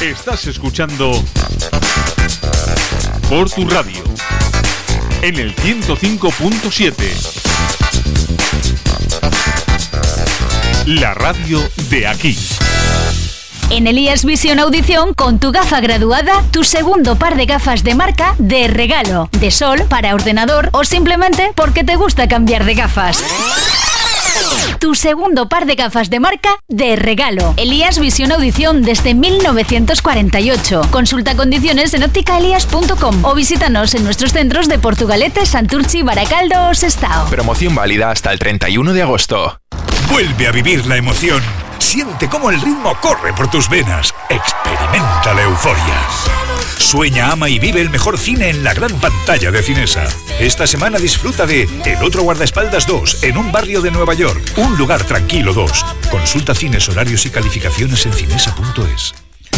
Estás escuchando por tu radio en el 105.7. La radio de aquí. En Elías Visión Audición, con tu gafa graduada, tu segundo par de gafas de marca de regalo, de sol para ordenador o simplemente porque te gusta cambiar de gafas. Tu segundo par de gafas de marca de regalo. Elías Visión Audición desde 1948. Consulta condiciones en ópticaelías.com o visítanos en nuestros centros de Portugalete, Santurchi, Baracaldo o Sestao. Promoción válida hasta el 31 de agosto. Vuelve a vivir la emoción. Siente cómo el ritmo corre por tus venas. Experimenta la euforia. Sueña, ama y vive el mejor cine en la gran pantalla de Cinesa. Esta semana disfruta de El otro guardaespaldas 2 en un barrio de Nueva York. Un lugar tranquilo 2. Consulta cines, horarios y calificaciones en cinesa.es.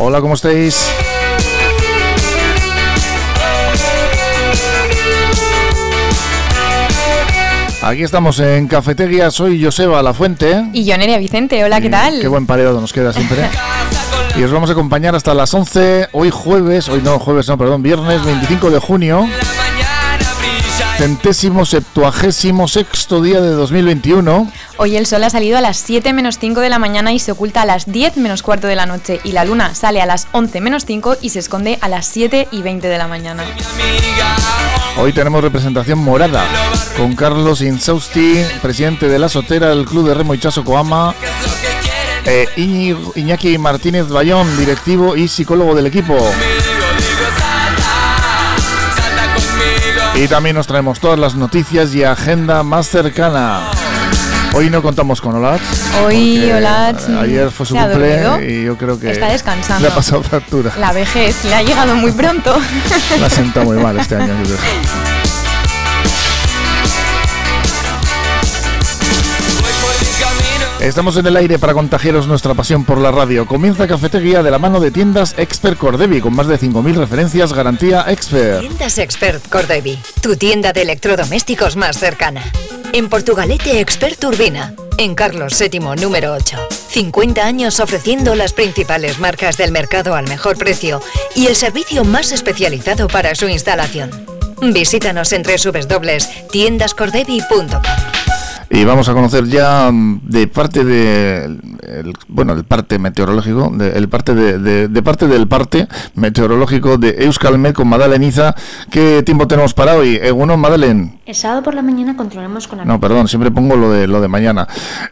Hola, ¿cómo estáis? Aquí estamos en Cafetería, soy Joseba La Fuente. Y yo Nerea Vicente, hola, ¿qué tal? Qué buen pareado nos queda siempre. y os vamos a acompañar hasta las 11, hoy jueves, hoy no, jueves no, perdón, viernes 25 de junio. Centésimo septuagésimo sexto día de 2021. Hoy el sol ha salido a las 7 menos 5 de la mañana y se oculta a las 10 menos cuarto de la noche. Y la luna sale a las 11 menos 5 y se esconde a las 7 y 20 de la mañana. Hoy tenemos representación morada con Carlos Insausti, presidente de la Sotera del Club de Remo Ichazo Coama. Eh, Iñaki Martínez Bayón, directivo y psicólogo del equipo. Y también nos traemos todas las noticias y agenda más cercana. Hoy no contamos con Olat. Hoy porque, Olat, eh, Ayer fue su cumple y yo creo que Está descansando. le ha pasado factura. La vejez le ha llegado muy pronto. Le ha sentado muy mal este año. yo creo. Estamos en el aire para contagiaros nuestra pasión por la radio. Comienza Cafetería de la mano de tiendas Expert Cordevi con más de 5.000 referencias garantía Expert. Tiendas Expert Cordevi, tu tienda de electrodomésticos más cercana. En Portugalete Expert Urbina, en Carlos VII número 8. 50 años ofreciendo las principales marcas del mercado al mejor precio y el servicio más especializado para su instalación. Visítanos en www.tiendascordevi.com. Y vamos a conocer ya mm, de parte de el- bueno el parte meteorológico, de, el parte de, de- de parte del parte meteorológico de Euskalmet con Madalen Iza. ¿Qué tiempo tenemos para hoy? Egunon, Madalen. El sábado por la mañana continuaremos con la No, perdón, siempre pongo lo de lo de mañana.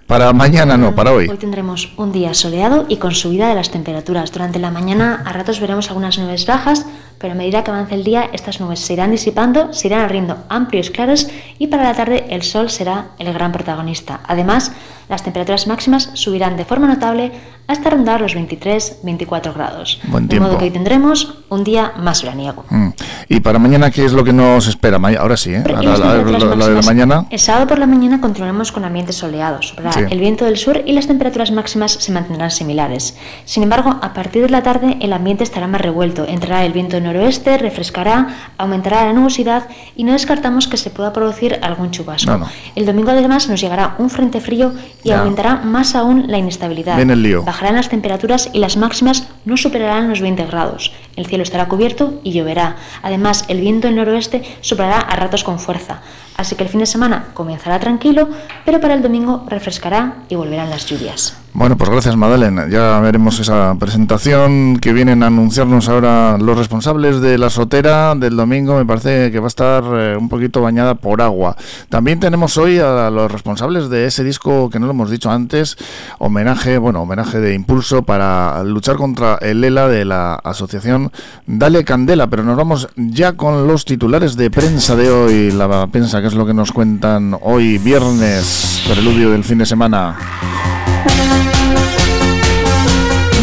Para mañana no, para hoy. Hoy tendremos un día soleado y con subida de las temperaturas. Durante la mañana a ratos veremos algunas nubes bajas, pero a medida que avance el día estas nubes se irán disipando, se irán abriendo amplios claros y para la tarde el sol será el gran protagonista. Además, Las temperaturas máximas subirán de forma notable hasta rondar los 23-24 grados. Buen de modo que hoy tendremos un día más veraniego. Mm. Y para mañana, ¿qué es lo que nos espera? Ahora sí, ¿eh? Y La, la- la- temperaturas la de la mañana. El sábado por la mañana continuaremos con ambiente soleado. Soplará Sí. el viento del sur y las temperaturas máximas se mantendrán similares. Sin embargo, a partir de la tarde el ambiente estará más revuelto. Entrará el viento noroeste, refrescará, aumentará la nubosidad y no descartamos que se pueda producir algún chubasco. No, no. El domingo además nos llegará un frente frío y Ya. aumentará más aún la inestabilidad. Viene el lío. Bajarán las temperaturas y las máximas no superarán los 20 grados. El cielo estará cubierto y lloverá. Además, el viento del noroeste soplará a ratos con fuerza. Así que el fin de semana comenzará tranquilo, pero para el domingo refrescará y volverán las lluvias. Bueno, pues gracias, Madeleine. Ya veremos esa presentación que vienen a anunciarnos ahora los responsables de la sotera del domingo. Me parece que va a estar eh, un poquito bañada por agua. También tenemos hoy a los responsables de ese disco que no lo hemos dicho antes, homenaje, bueno, homenaje de impulso para luchar contra el ELA de la asociación Dale Candela. Pero nos vamos ya con los titulares de prensa de hoy. La prensa, que es lo que nos cuentan hoy, viernes, preludio del fin de semana.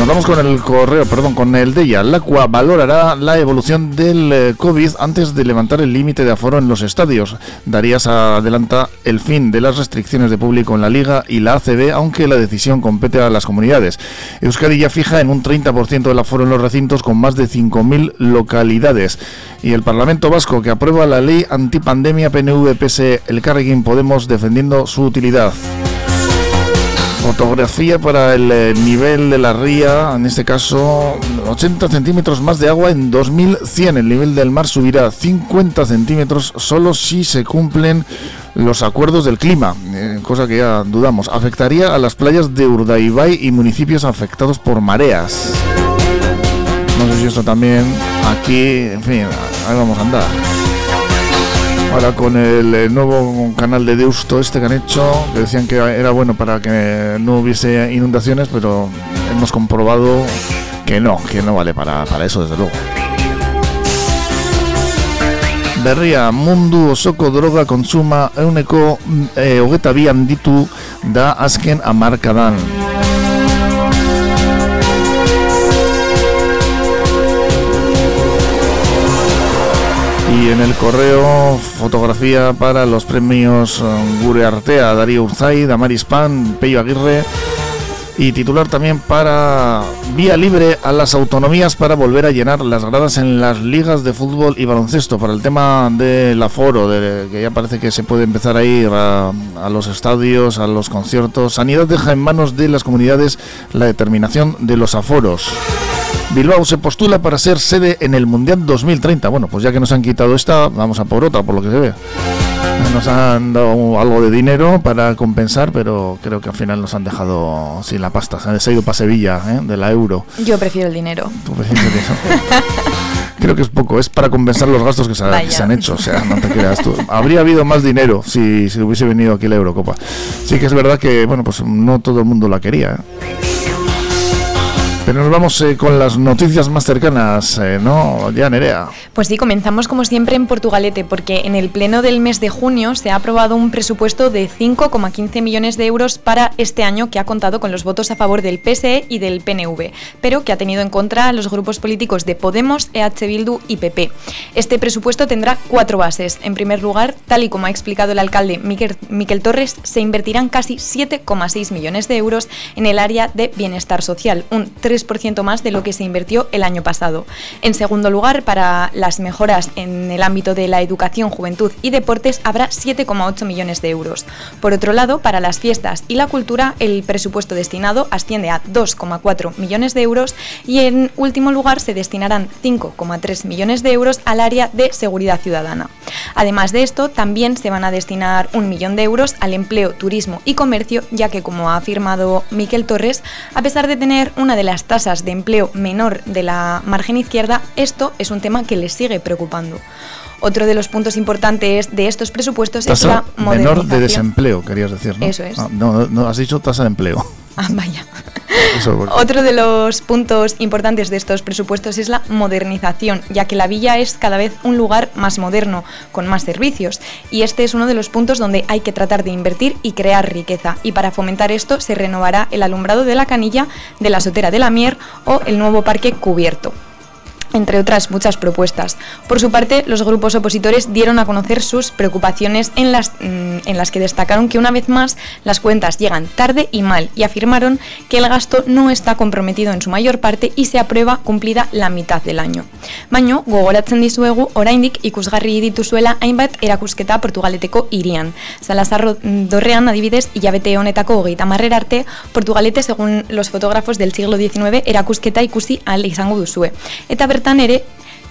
Nos vamos con el correo, perdón, con el de ella. La CUA valorará la evolución del eh, COVID antes de levantar el límite de aforo en los estadios. Darías adelanta el fin de las restricciones de público en la Liga y la ACB, aunque la decisión compete a las comunidades. Euskadi ya fija en un 30% del aforo en los recintos con más de 5.000 localidades. Y el Parlamento Vasco, que aprueba la ley antipandemia PNV, PS, el Carrequín Podemos, defendiendo su utilidad. Fotografía para el eh, nivel de la ría, en este caso 80 centímetros más de agua en 2100. El nivel del mar subirá 50 centímetros solo si se cumplen los acuerdos del clima, eh, cosa que ya dudamos. Afectaría a las playas de Urdaibai y municipios afectados por mareas. No sé si esto también aquí, en fin, ahí vamos a andar. Ahora con el eh, nuevo canal de Deusto este que han hecho, que decían que era bueno para que no hubiese inundaciones, pero hemos comprobado que no, que no vale para, para eso desde luego. Berria mundu osoko droga kontsuma euneko e, hogeta bi handitu da azken hamarkadan. En el correo, fotografía para los premios eh, Gure Artea, Darío Urzay, Damaris Pan, Pello Aguirre. Y titular también para Vía Libre a las autonomías para volver a llenar las gradas en las ligas de fútbol y baloncesto. Para el tema del aforo, de, que ya parece que se puede empezar a ir a, a los estadios, a los conciertos. Sanidad deja en manos de las comunidades la determinación de los aforos. Bilbao se postula para ser sede en el Mundial 2030. Bueno, pues ya que nos han quitado esta, vamos a por otra, por lo que se ve. Nos han dado algo de dinero para compensar, pero creo que al final nos han dejado sin la pasta. Se ha ido para Sevilla, ¿eh? de la euro. Yo prefiero el dinero. Tú prefieres eso. Creo que es poco, es para compensar los gastos que se, Vaya. que se han hecho. O sea, no te creas tú. Habría habido más dinero si, si hubiese venido aquí la Eurocopa. Sí que es verdad que, bueno, pues no todo el mundo la quería. ¿eh? Pero nos vamos eh, con las noticias más cercanas, eh, ¿no? Ya, Nerea. Pues sí, comenzamos como siempre en Portugalete, porque en el pleno del mes de junio se ha aprobado un presupuesto de 5,15 millones de euros para este año que ha contado con los votos a favor del PSE y del PNV, pero que ha tenido en contra a los grupos políticos de Podemos, EH Bildu y PP. Este presupuesto tendrá cuatro bases. En primer lugar, tal y como ha explicado el alcalde Miquel, Torres, se invertirán casi 7,6 millones de euros en el área de bienestar social, un 3% más de lo que se invirtió el año pasado. En segundo lugar, para las mejoras en el ámbito de la educación, juventud y deportes habrá 7,8 millones de euros. Por otro lado, para las fiestas y la cultura, el presupuesto destinado asciende a 2,4 millones de euros y en último lugar se destinarán 5,3 millones de euros al área de seguridad ciudadana. Además de esto, también se van a destinar un millón de euros al empleo, turismo y comercio, ya que como ha afirmado Miquel Torres, a pesar de tener una de las tasas de empleo menor de la margen izquierda, esto es un tema que les sigue preocupando. Otro de los puntos importantes de estos presupuestos es la Tasa menor de modernización. desempleo, querías decir, ¿no? Eso es. Ah, no, no, has dicho tasa de empleo. Ah, vaya. Otro de los puntos importantes de estos presupuestos es la modernización, ya que la villa es cada vez un lugar más moderno, con más servicios. Y este es uno de los puntos donde hay que tratar de invertir y crear riqueza. Y para fomentar esto se renovará el alumbrado de la canilla, de la sotera de la Mier o el nuevo parque cubierto entre otras muchas propuestas. Por su parte, los grupos opositores dieron a conocer sus preocupaciones en las, mm, en las que destacaron que una vez más las cuentas llegan tarde y mal y afirmaron que el gasto no está comprometido en su mayor parte y se aprueba cumplida la mitad del año. Baino, gogoratzen dizuegu, oraindik ikusgarri dituzuela hainbat erakusketa portugaleteko irian. Salazar dorrean adibidez hilabete honetako hogeita marrer arte, Portugalete, según los fotógrafos del siglo XIX, erakusketa ikusi al izango duzue. Eta bertan ere,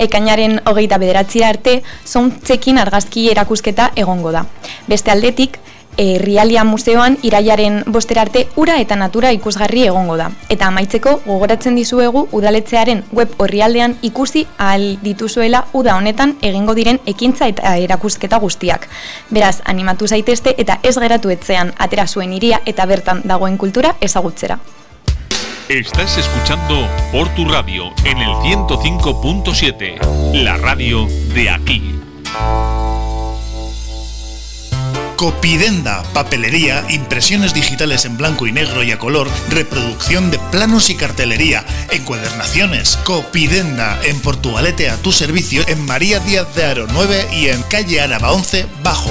ekainaren hogeita bederatzira arte, zontzekin argazki erakusketa egongo da. Beste aldetik, e, Rialia Museoan iraiaren bosterarte ura eta natura ikusgarri egongo da. Eta amaitzeko gogoratzen dizuegu udaletzearen web horrialdean ikusi ahal dituzuela uda honetan egingo diren ekintza eta erakusketa guztiak. Beraz, animatu zaitezte eta ez geratu etzean atera zuen iria eta bertan dagoen kultura ezagutzera. Estás escuchando por tu radio en el 105.7, la radio de aquí. Copidenda, papelería, impresiones digitales en blanco y negro y a color, reproducción de planos y cartelería, encuadernaciones. Copidenda, en Portugalete a tu servicio, en María Díaz de Aro 9 y en calle Araba 11 Bajo.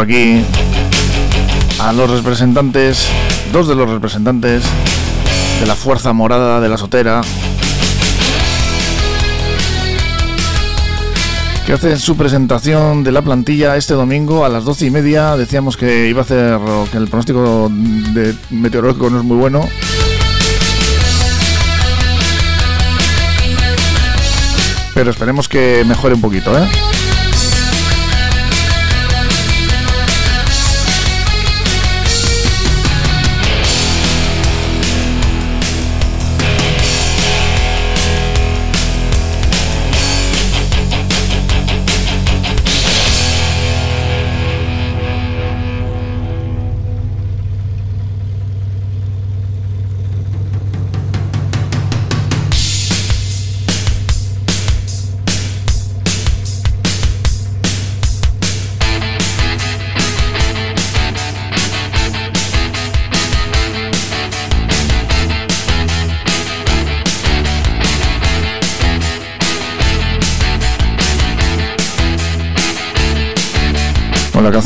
Aquí a los representantes, dos de los representantes de la Fuerza Morada de la Sotera, que hacen su presentación de la plantilla este domingo a las doce y media. Decíamos que iba a hacer que el pronóstico de meteorológico no es muy bueno. Pero esperemos que mejore un poquito, ¿eh?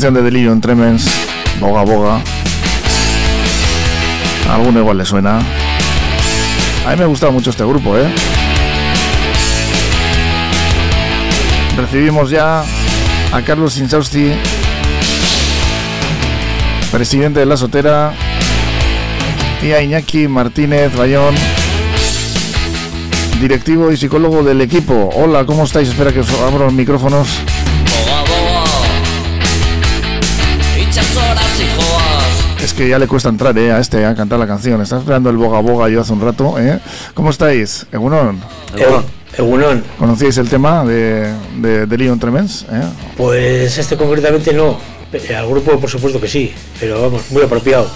Canción de Delirio en Tremens, Boga Boga. A alguno igual le suena. A mí me gusta mucho este grupo, ¿eh? Recibimos ya a Carlos Insausti, presidente de la Sotera, y a Iñaki Martínez Bayón, directivo y psicólogo del equipo. Hola, ¿cómo estáis? Espera que os abro los micrófonos. Que ya le cuesta entrar eh, a este a cantar la canción. Está esperando el boga boga yo hace un rato. ¿eh? ¿Cómo estáis? Egunon. Egunon. ¿Conocíais el tema de, de, de Leon Tremens? Eh? Pues este concretamente no. Al grupo por supuesto que sí, pero vamos, muy apropiado.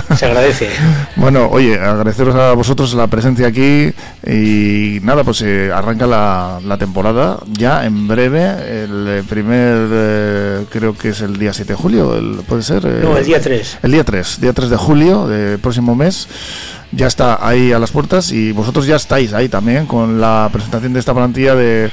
Se agradece. bueno, oye, agradeceros a vosotros la presencia aquí y nada, pues eh, arranca la, la, temporada ya en breve. El primer, eh, creo que es el día 7 de julio, el, ¿puede ser? Eh, no, el día 3. El día 3, día 3 de julio del próximo mes. Ya está ahí a las puertas y vosotros ya estáis ahí también con la presentación de esta plantilla de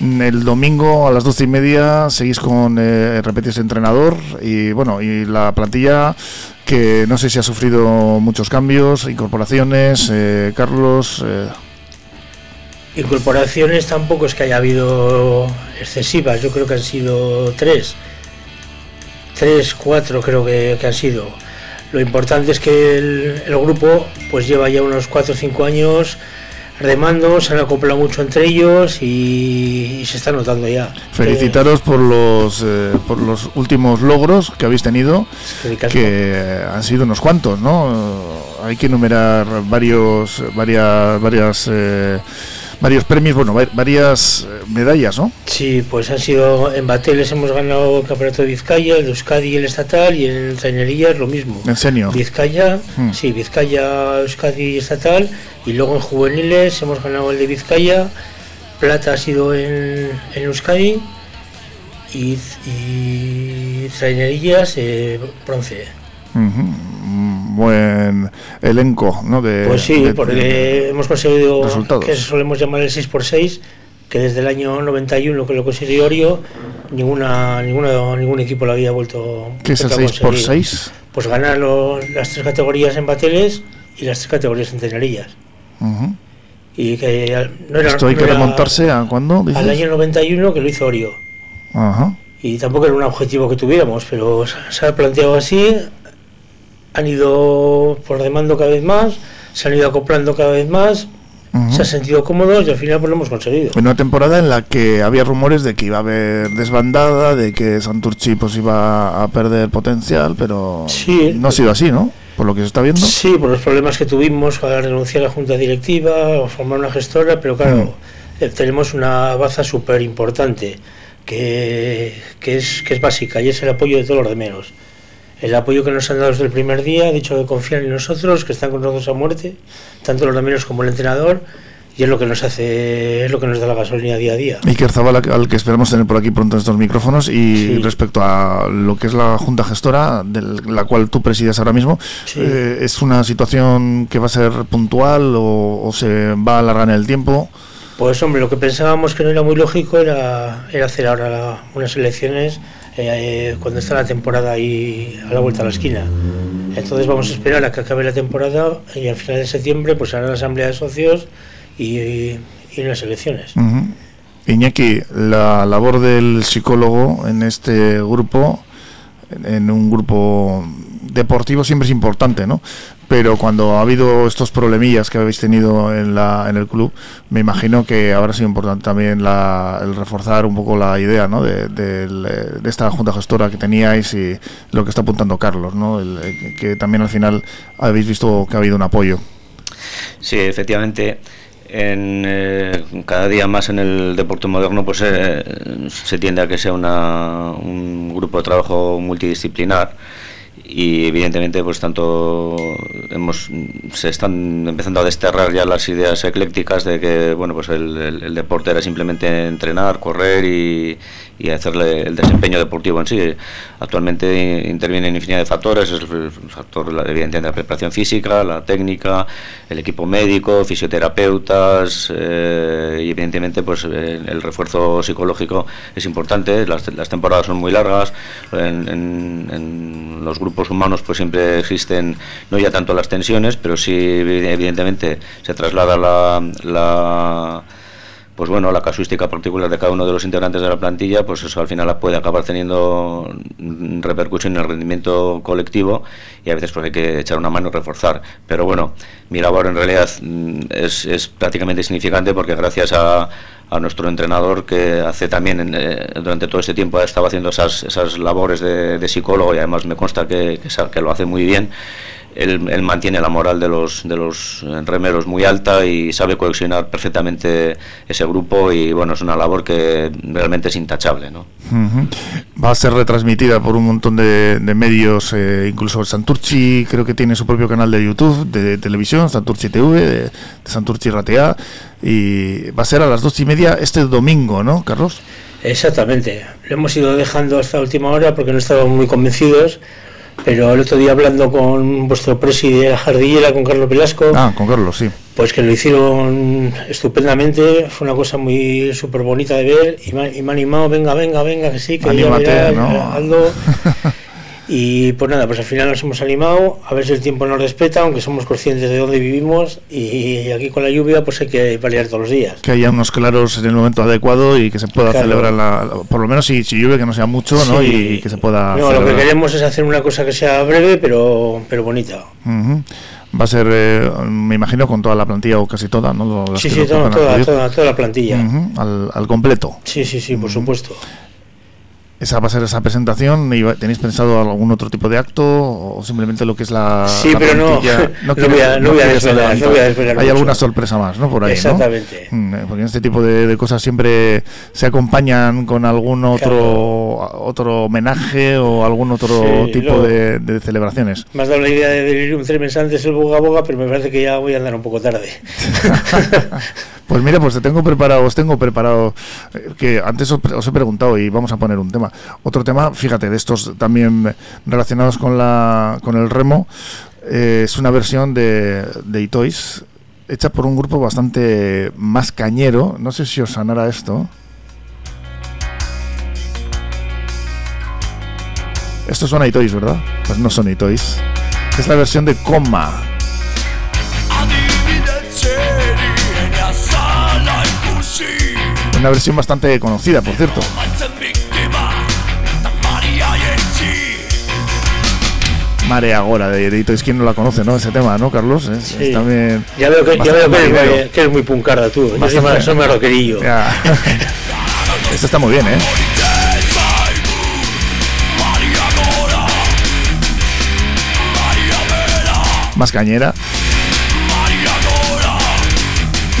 el domingo a las doce y media seguís con eh, repetirse entrenador y bueno y la plantilla que no sé si ha sufrido muchos cambios, incorporaciones, eh, Carlos. Eh. Incorporaciones tampoco es que haya habido excesivas, yo creo que han sido tres, tres, cuatro creo que, han sido. Lo importante es que el, el grupo pues lleva ya unos cuatro o cinco años remando, se han acoplado mucho entre ellos y, se está notando ya. Felicitaros por los eh, por los últimos logros que habéis tenido, que han sido unos cuantos, ¿no? Hay que enumerar varios varias varias eh, varios premios, bueno, varias eh, medallas, ¿no? Sí, pues han sido en Bateles hemos ganado el Campeonato de Vizcaya, el de Euskadi y el estatal, y en Trainería es lo mismo. ¿En serio? Vizcaya, hmm. sí, Vizcaya, Euskadi y estatal, y luego en juveniles hemos ganado el de Vizcaya, plata ha sido en, en Euskadi y, y Trainerillas eh, bronce buen elenco, ¿no? De, pues sí, porque hemos conseguido que solemos llamar el 6x6, que desde el año 91 que lo consiguió Orio, ninguna, ninguna, ningún equipo lo había vuelto ¿Qué es el 6x6? Pues ganar las tres categorías en bateles y las tres categorías en tenerillas. Y que no era, ¿Esto hay que remontarse a cuándo? Al año 91 que lo hizo Orio. Y tampoco era un objetivo que tuviéramos, pero se ha planteado así, han ido por demando cada vez más, se han ido acoplando cada vez más, se han sentido cómodos y al final pues lo hemos conseguido. En una temporada en la que había rumores de que iba a haber desbandada, de que Santurchi pues iba a perder potencial, pero no ha sido así, ¿no? Por lo que se está viendo. Sí, por los problemas que tuvimos para renunciar a la junta directiva o formar una gestora, pero claro, eh, tenemos una baza súper importante que, que, es, que es básica y es el apoyo de todos los de menos el apoyo que nos han dado desde el primer día, dicho que confían en nosotros, que están con nosotros a muerte, tanto los menos como el entrenador, y es lo que nos hace, es lo que nos da la gasolina día a día. Iker Zabala, al que esperamos tener por aquí pronto en estos micrófonos, y respecto a lo que es la Junta Gestora, de la cual tú presides ahora mismo, eh, ¿es una situación que va a ser puntual o, se va a alargar en el tiempo? Pues hombre, lo que pensábamos que no era muy lógico era, era hacer ahora unas elecciones eh, cuando está la temporada ahí a la vuelta a la esquina. Entonces vamos a esperar a que acabe la temporada y al final de septiembre pues hará la asamblea de socios y, y, las elecciones. Iñaki, la labor del psicólogo en este grupo, en un grupo deportivo siempre es importante, ¿no? Pero cuando ha habido estos problemillas que habéis tenido en, la, en el club, me imagino que habrá sido importante también la, el reforzar un poco la idea ¿no? de, de, esta junta gestora que teníais y lo que está apuntando Carlos, ¿no? El, que también al final habéis visto que ha habido un apoyo. Sí, efectivamente. En, eh, cada día más en el deporte moderno pues eh, se tiende a que sea una, un grupo de trabajo multidisciplinar y evidentemente pues tanto hemos se están empezando a desterrar ya las ideas eclécticas de que bueno pues el, deporte era simplemente entrenar correr y, y hacerle el desempeño deportivo en sí. Actualmente intervienen infinidad de factores, es el factor evidentemente la preparación física, la técnica, el equipo médico, fisioterapeutas eh, y evidentemente pues el, refuerzo psicológico es importante. Las, temporadas son muy largas, en, los grupos humanos pues siempre existen no ya tanto las tensiones, pero sí evidentemente se traslada la pues bueno, la casuística particular de cada uno de los integrantes de la plantilla, pues eso al final puede acabar teniendo repercusión en el rendimiento colectivo y a veces pues hay que echar una mano y reforzar. Pero bueno, mi labor en realidad mm, es, es prácticamente insignificante porque gracias a, a nuestro entrenador que hace también eh, durante todo este tiempo ha estado haciendo esas, esas labores de, psicólogo y además me consta que, que, lo hace muy bien. Él, mantiene la moral de los, de los remeros muy alta y sabe cohesionar perfectamente ese grupo y bueno, es una labor que realmente es intachable. ¿no? Va a ser retransmitida por un montón de, medios, eh, incluso Santurchi creo que tiene su propio canal de YouTube, de, televisión, Santurchi TV, de, de Santurchi Ratea y va a ser a las dos y media este domingo, ¿no, Carlos? Exactamente. Lo hemos ido dejando hasta última hora porque no estábamos muy convencidos, pero el otro día hablando con vuestro presidente de la jardillera, con Carlos Velasco. Ah, con Carlos, sí. Pues que lo hicieron estupendamente, fue una cosa muy súper bonita de ver y me, y me, ha animado, venga, venga, venga, que sí, que Anímate, ¿no? Y pues nada, pues al final nos hemos animado, a ver si el tiempo nos respeta, aunque somos conscientes de dónde vivimos y aquí con la lluvia pues hay que paliar todos los días. Que haya unos claros en el momento adecuado y que se pueda celebrar, la, por lo menos si, si, llueve que no sea mucho ¿no? y, que se pueda... No, lo que queremos es hacer una cosa que sea breve pero, pero bonita. Va a ser, eh, me imagino, con toda la plantilla o casi toda, ¿no? sí, sí, toda, toda, la plantilla. al, al, completo. Sí, sí, sí, por supuesto esa va a ser esa presentación. ¿Tenéis pensado algún otro tipo de acto o simplemente lo que es la. Sí, pero no, no, voy a, no, voy a desvelar, no voy a desvelar Hay alguna sorpresa más, ¿no? Por ahí. Exactamente. Mm, eh, porque en este tipo de, cosas siempre se acompañan con algún otro otro homenaje o algún otro tipo de, celebraciones. Me has dado la idea de Delirium Tremens antes el Boga Boga, pero me parece que ya voy a andar un poco tarde. Pues mira, pues te tengo preparado, os tengo preparado, eh, que antes os, he preguntado y vamos a poner un tema. Otro tema, fíjate, de estos también relacionados con, la, con el remo, eh, es una versión de, de Itois, hecha por un grupo bastante más cañero, no sé si os sanará esto. Estos son Itois, ¿verdad? Pues no son Itois. Es la versión de Coma. Una versión bastante conocida, por cierto. Marea Agora de es ¿quién no la conoce, no? Ese tema, ¿no, Carlos? sí. también ya veo, que, ya veo que, eres, que, eres, muy puncarda tú. Yo soy más roquerillo. Esto está muy bien, ¿eh? Más cañera.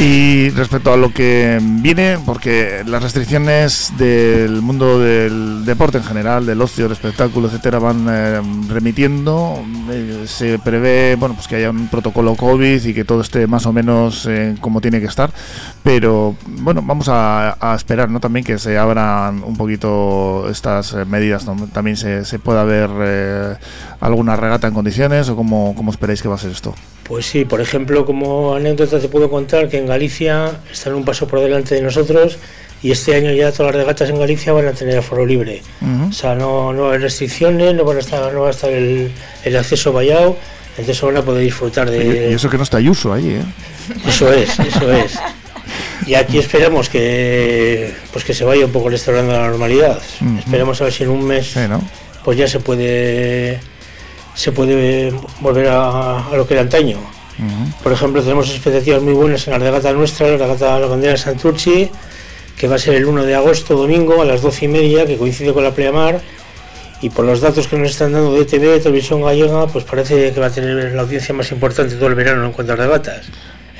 Y respecto a lo que viene, porque las restricciones del mundo del deporte en general, del ocio, del espectáculo, etcétera, van eh, remitiendo, eh, se prevé bueno, pues que haya un protocolo COVID y que todo esté más o menos eh, como tiene que estar. Pero bueno, vamos a, esperar ¿no? también que se abran un poquito estas medidas, también se, se pueda ver alguna regata en condiciones o cómo, cómo esperáis que va a ser esto. Pues sí, por ejemplo, como anécdota te puedo contar que en Galicia están un paso por delante de nosotros y este año ya todas las regatas en Galicia van a tener aforo libre. O sea, no, no hay restricciones, no, van a estar, no va a estar el, el acceso vallado, entonces van a poder disfrutar de... Y eso que no está Ayuso ahí, ¿eh? Eso es, eso es. Y aquí esperamos que pues que se vaya un poco restaurando la normalidad. Esperamos a ver si en un mes pues ya se puede se puede volver a, lo que era antaño. Por ejemplo, tenemos expectativas muy buenas en la regata nuestra, la regata de la bandera de Santurci, que va a ser el 1 de agosto, domingo, a las 12 y media, que coincide con la pleamar. Y por los datos que nos están dando de TV, Televisión Gallega, pues parece que va a tener la audiencia más importante todo el verano en cuanto a regatas.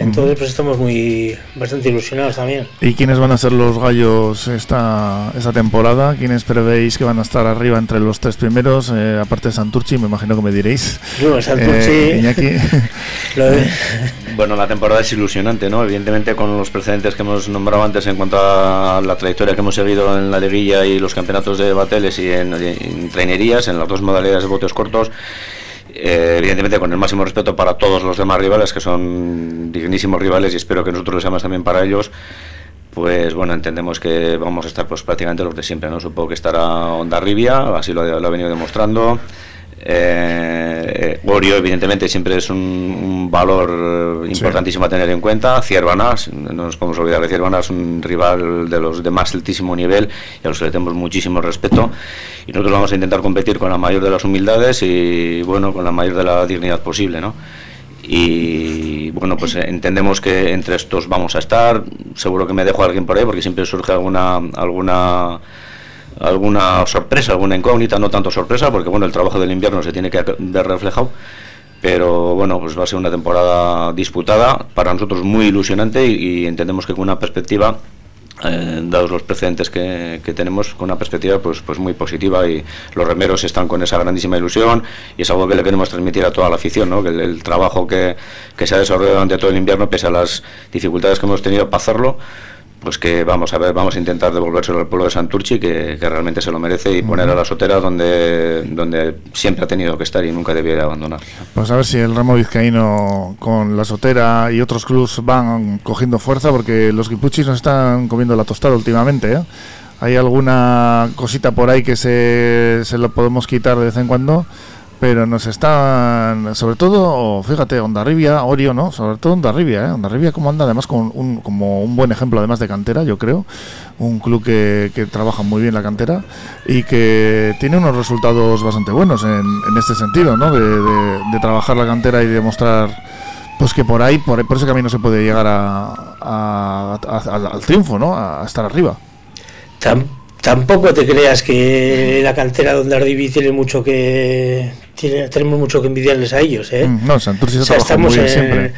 Entonces, pues estamos muy bastante ilusionados también. ¿Y quiénes van a ser los gallos esta, esta temporada? ¿Quiénes prevéis que van a estar arriba entre los tres primeros? Eh, aparte de Santurchi, me imagino que me diréis. No, Santurchi. Eh, bueno, la temporada es ilusionante, ¿no? Evidentemente, con los precedentes que hemos nombrado antes en cuanto a la trayectoria que hemos seguido en la liguilla y los campeonatos de bateles y en, en trainerías, en las dos modalidades de botes cortos eh, evidentemente con el máximo respeto para todos los demás rivales, que son dignísimos rivales y espero que nosotros lo seamos también para ellos, pues bueno, entendemos que vamos a estar pues prácticamente los de siempre, ¿no? Supongo que estará Onda Rivia, así lo, lo ha venido demostrando. Eh, Gorio, evidentemente, siempre es un, valor importantísimo a tener en cuenta. Ciervanas, no nos podemos olvidar de Ciervanas, un rival de los de más altísimo nivel y a los que le tenemos muchísimo respeto. Y nosotros vamos a intentar competir con la mayor de las humildades y, bueno, con la mayor de la dignidad posible, ¿no? y bueno, pues entendemos que entre estos vamos a estar, seguro que me dejo a alguien por ahí porque siempre surge alguna alguna alguna sorpresa, alguna incógnita, no tanto sorpresa, porque bueno, el trabajo del invierno se tiene que ver reflejado, pero bueno, pues va a ser una temporada disputada, para nosotros muy ilusionante y, entendemos que con una perspectiva eh, dados los precedentes que, tenemos con una perspectiva pues pues muy positiva y los remeros están con esa grandísima ilusión y es algo que le queremos transmitir a toda la afición ¿no? que el, trabajo que, que se ha desarrollado durante todo el invierno pese a las dificultades que hemos tenido para hacerlo pues que vamos a ver, vamos a intentar devolvérselo al pueblo de Santurchi, que, que realmente se lo merece, y poner a la sotera donde, donde siempre ha tenido que estar y nunca debiera abandonar. Pues a ver si el ramo vizcaíno con la sotera y otros clubs van cogiendo fuerza, porque los guipuchis nos están comiendo la tostada últimamente. ¿eh? Hay alguna cosita por ahí que se, se lo podemos quitar de vez en cuando pero nos están, sobre todo, fíjate, Ondarribia, Orio, ¿no? Sobre todo Ondarribia, ¿eh? Ondarribia como anda, además con un, como un buen ejemplo, además de cantera, yo creo, un club que, que trabaja muy bien la cantera y que tiene unos resultados bastante buenos en, en este sentido, ¿no? De, de, trabajar la cantera y demostrar pues que por ahí, por, ese camino se puede llegar a, al, triunfo, ¿no? A, estar arriba. tampoco te creas que la cantera de Ondarribia tiene mucho que tenemos mucho que envidiarles a ellos. ¿eh? Mm, no, Santurce estamos, muy siempre.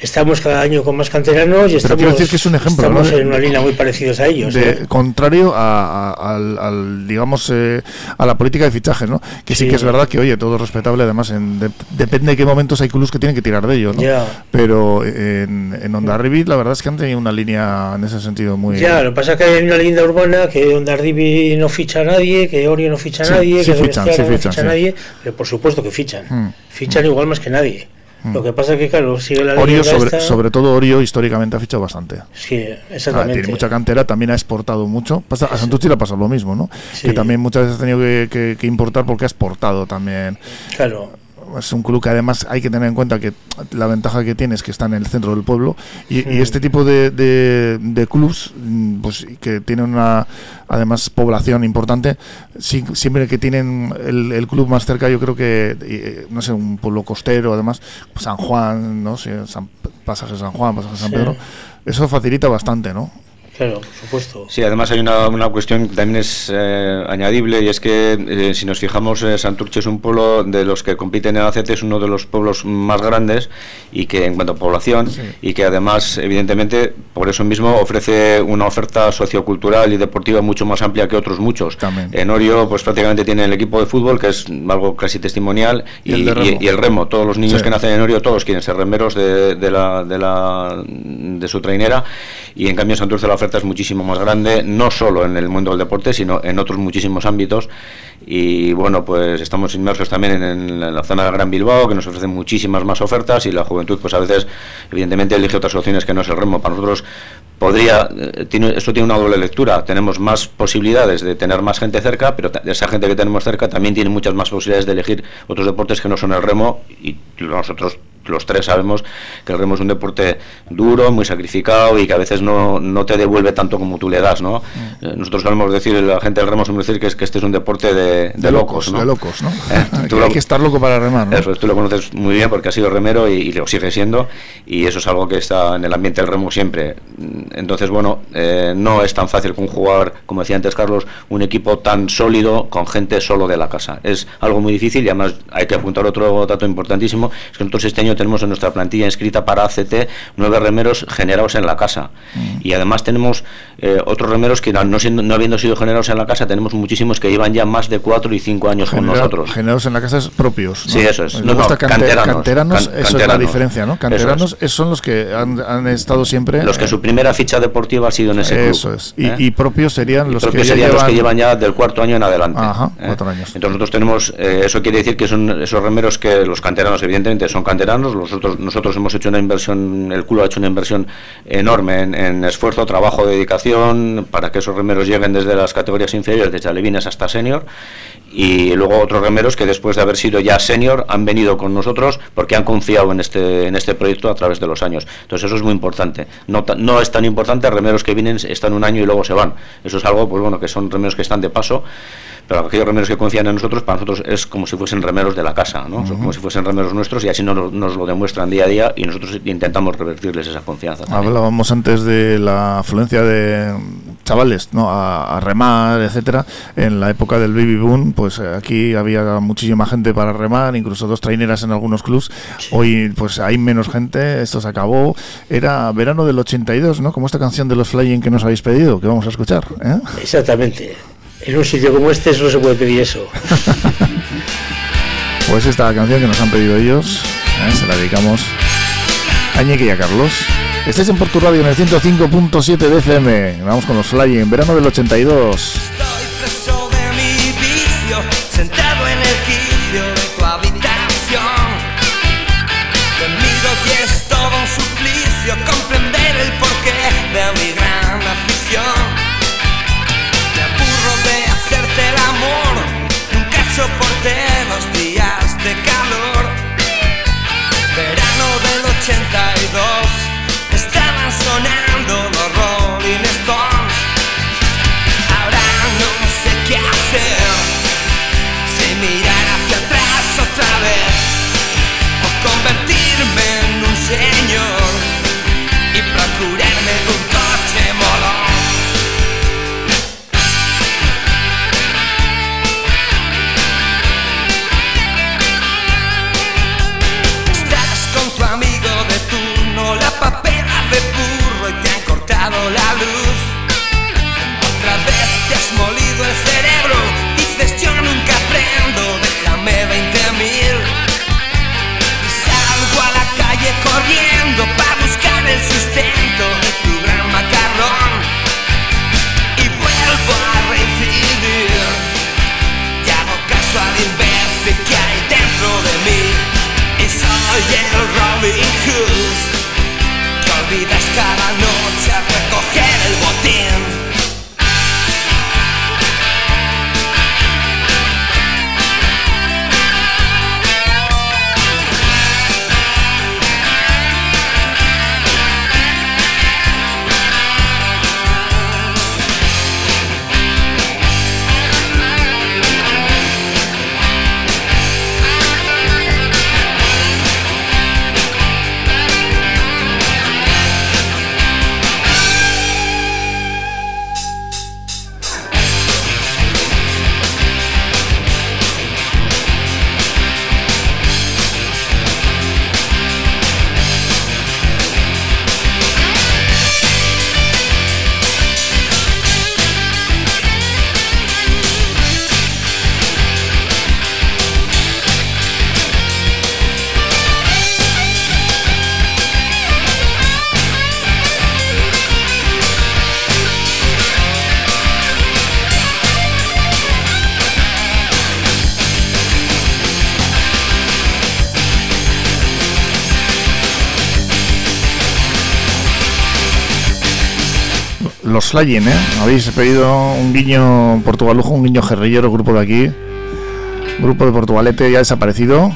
Estamos cada año con más canteranos y estamos, decir que es un ejemplo, estamos en una línea muy parecidos a ellos. De, ¿eh? Contrario a, al, digamos, eh, a la política de fichaje, ¿no? que sí. que es verdad que, oye, todo es respetable, además, en, depende de qué momentos hay clubes que tienen que tirar de ellos. ¿no? Pero en, en Ondarribi, la verdad es que han tenido una línea en ese sentido muy. Ya, lo que pasa es que hay una línea urbana que Ondarribi no ficha a nadie, que Orio no ficha a nadie, que fichan, no ficha a nadie, pero por supuesto que fichan. Hmm. Fichan igual más que nadie. Hmm. Lo que pasa es que, claro, sigue la Orio sobre, sobre todo Orio históricamente ha fichado bastante. Sí, exactamente. tiene mucha cantera, también ha exportado mucho. Pasa, a Santucci le ha pasado lo mismo, ¿no? Que también muchas veces ha tenido que, que importar porque ha exportado también. Claro es un club que además hay que tener en cuenta que la ventaja que tiene es que está en el centro del pueblo y, este tipo de, de, clubs mm, pues que tienen una además población importante siempre que tienen el, club más cerca yo creo que eh, no sé un pueblo costero además San Juan no sé San, pasaje San Juan pasaje San Pedro eso facilita bastante no Claro, por supuesto. Sí, además hay una, una cuestión que también es eh, añadible y es que eh, si nos fijamos, eh, Santurce es un pueblo de los que compiten en ACT, es uno de los pueblos más grandes y que en cuanto a población y que además, evidentemente, por eso mismo ofrece una oferta sociocultural y deportiva mucho más amplia que otros muchos. En Orio, pues prácticamente tiene el equipo de fútbol, que es algo casi testimonial, y, el, remo. Todos los niños que nacen en Orio, todos quieren ser remeros de, de, la, de, la, de su trainera y en cambio en Santurce la oferta es muchísimo más grande, no solo en el mundo del deporte, sino en otros muchísimos ámbitos. Y bueno, pues estamos inmersos también en, la zona del Gran Bilbao, que nos ofrece muchísimas más ofertas y la juventud, pues a veces, evidentemente, elige otras opciones que no es el remo. Para nosotros podría, eh, tiene, esto tiene una doble lectura. Tenemos más posibilidades de tener más gente cerca, pero esa gente que tenemos cerca también tiene muchas más posibilidades de elegir otros deportes que no son el remo y nosotros los tres sabemos que el remo es un deporte duro, muy sacrificado y que a veces no, no te devuelve tanto como tú le das, ¿no? Mm. Eh, nosotros solemos decir, la gente del remo suele decir que, es, que este es un deporte de, de, locos, De locos, ¿no? Eh, hay que estar loco para remar, ¿no? Eso, tú lo conoces muy bien porque has sido remero y, lo sigue siendo y eso es algo que está en el ambiente del remo siempre. Entonces, bueno, eh, no es tan fácil con jugar, como decía antes Carlos, un equipo tan sólido con gente solo de la casa. Es algo muy difícil y además hay que apuntar otro dato importantísimo, es que nosotros este año tenemos en nuestra plantilla inscrita para ACT nueve remeros generados en la casa. Mm. Y además tenemos eh, otros remeros que no, siendo, no habiendo sido generados en la casa, tenemos muchísimos que llevan ya más de cuatro y cinco años con nosotros. Generados en la casa es propios. Sí, eso es. No, canteranos. eso es la diferencia, ¿no? Canteranos son los que han, estado siempre. Los que su primera ficha deportiva ha sido en ese club. Eso es. ¿eh? Y, propios serían los que serían los que llevan ya del cuarto año en adelante. Ajá, ¿eh? cuatro años. Entonces nosotros tenemos, eso quiere decir que son esos remeros que los canteranos evidentemente son canteranos, los nosotros hemos hecho una inversión, el culo ha hecho una inversión enorme en, esfuerzo, trabajo, dedicación, para que esos remeros lleguen desde las categorías inferiores, desde alevines hasta senior, y luego otros remeros que después de haber sido ya senior han venido con nosotros porque han confiado en este, en este proyecto a través de los años. Entonces eso es muy importante. No, no es tan importante remeros que vienen, están un año y luego se van. Eso es algo, pues bueno, que son remeros que están de paso pero aquellos remeros que confían en nosotros, para nosotros es como si fuesen remeros de la casa, ¿no? Son como si fuesen remeros nuestros y así nos, nos, lo demuestran día a día y nosotros intentamos revertirles esa confianza. Hablábamos antes de la afluencia de chavales ¿no? a, remar, etcétera. En la época del baby boom, pues eh, aquí había muchísima gente para remar, incluso dos traineras en algunos clubs. Hoy pues hay menos gente, esto se acabó. Era verano del 82, ¿no? Como esta canción de los Flying que nos habéis pedido, que vamos a escuchar. ¿eh? Exactamente en un sitio como este no se puede pedir eso. pues esta canción que nos han pedido ellos, ¿eh? se la dedicamos a Ñeque y a Carlos. Estáis en Porto Radio en el 105.7 de FM. Vamos con los Fly en verano del 82. vehicles Que olvides cada nom ¿eh? Habéis pedido un guiño portugalujo, un guiño guerrillero, grupo de aquí. Grupo de Portugalete ya desaparecido.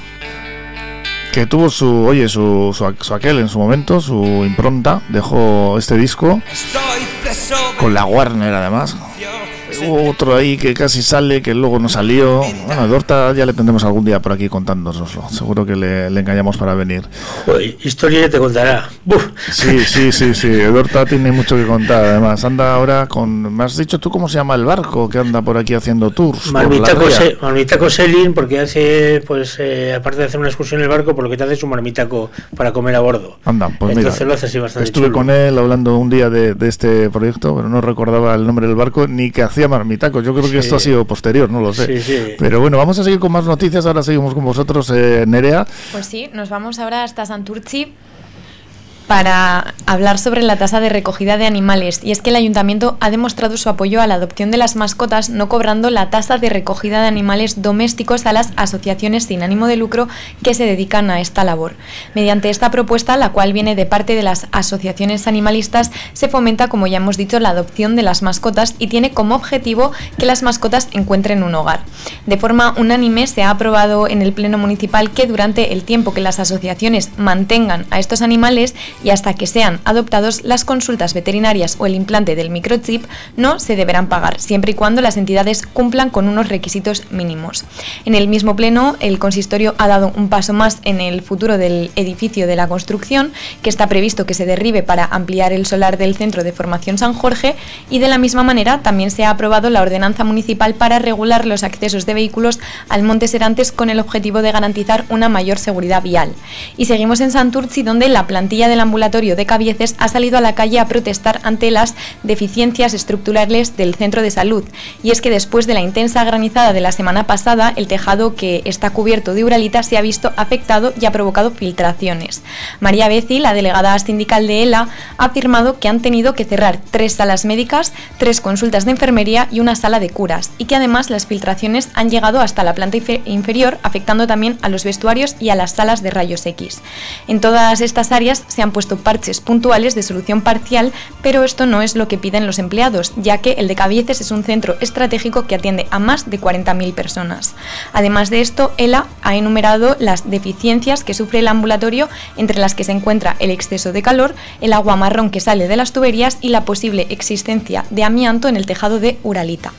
Que tuvo su, oye, su, su, aquel en su momento, su impronta. Dejó este disco. Con la Warner además otro ahí que casi sale, que luego no salió. Bueno, Dorta ya le tendremos algún día por aquí contándonoslo. Seguro que le, engañamos para venir. historia ya te contará. Sí, sí, sí, sí. Dorta tiene mucho que contar. Además, anda ahora con. ¿Me has dicho tú cómo se llama el barco que anda por aquí haciendo tours? Marmitaco, Selin, porque hace, pues, eh, aparte de hacer una excursión en el barco, por lo que te hace su marmitaco para comer a bordo. Anda, pues Entonces mira, lo hace así bastante Estuve con él hablando un día de, de este proyecto, pero no recordaba el nombre del barco ni que hacía marmitacos. Yo creo que esto ha sido posterior, no lo sé. Pero bueno, vamos a seguir con más noticias. Ahora seguimos con vosotros, eh, Nerea. Pues sí, nos vamos ahora hasta Santurci para hablar sobre la tasa de recogida de animales. Y es que el ayuntamiento ha demostrado su apoyo a la adopción de las mascotas, no cobrando la tasa de recogida de animales domésticos a las asociaciones sin ánimo de lucro que se dedican a esta labor. Mediante esta propuesta, la cual viene de parte de las asociaciones animalistas, se fomenta, como ya hemos dicho, la adopción de las mascotas y tiene como objetivo que las mascotas encuentren un hogar. De forma unánime se ha aprobado en el Pleno Municipal que durante el tiempo que las asociaciones mantengan a estos animales, y hasta que sean adoptados las consultas veterinarias o el implante del microchip no se deberán pagar, siempre y cuando las entidades cumplan con unos requisitos mínimos. En el mismo pleno, el consistorio ha dado un paso más en el futuro del edificio de la construcción, que está previsto que se derribe para ampliar el solar del Centro de Formación San Jorge, y de la misma manera también se ha aprobado la ordenanza municipal para regular los accesos de vehículos al Monte Serantes con el objetivo de garantizar una mayor seguridad vial. Y seguimos en Santurci, donde la plantilla del ambulatorio de Cabieces ha salido a la calle a protestar ante las deficiencias estructurales del centro de salud. Y es que después de la intensa granizada de la semana pasada, el tejado que está cubierto de uralita se ha visto afectado y ha provocado filtraciones. María Beci, la delegada sindical de ELA, ha afirmado que han tenido que cerrar tres salas médicas, tres consultas de enfermería y una sala de curas, y que además las filtraciones han llegado hasta la planta inferior, afectando también a los vestuarios y a las salas de rayos X. En todas estas áreas se han puesto parches puntuales de solución parcial, pero esto no es lo que piden los empleados, ya que el de Cabieces es un centro estratégico que atiende a más de 40.000 personas. Además de esto, ELA ha enumerado las deficiencias que sufre el ambulatorio, entre las que se encuentra el exceso de calor, el agua marrón que sale de las tuberías y la posible existencia de amianto en el tejado de Uralita.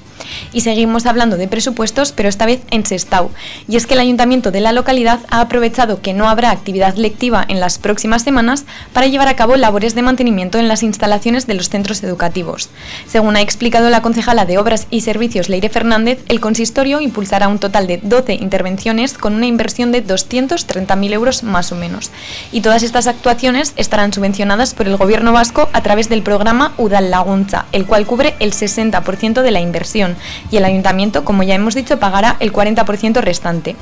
Y seguimos hablando de presupuestos, pero esta vez en Sestao. Y es que el ayuntamiento de la localidad ha aprovechado que no habrá actividad lectiva en las próximas semanas para llevar a cabo labores de mantenimiento en las instalaciones de los centros educativos. Según ha explicado la concejala de Obras y Servicios Leire Fernández, el consistorio impulsará un total de 12 intervenciones con una inversión de 230.000 euros más o menos. Y todas estas actuaciones estarán subvencionadas por el gobierno vasco a través del programa Udal Lagunza, el cual cubre el 60% de la inversión y el ayuntamiento, como ya hemos dicho, pagará el 40% restante.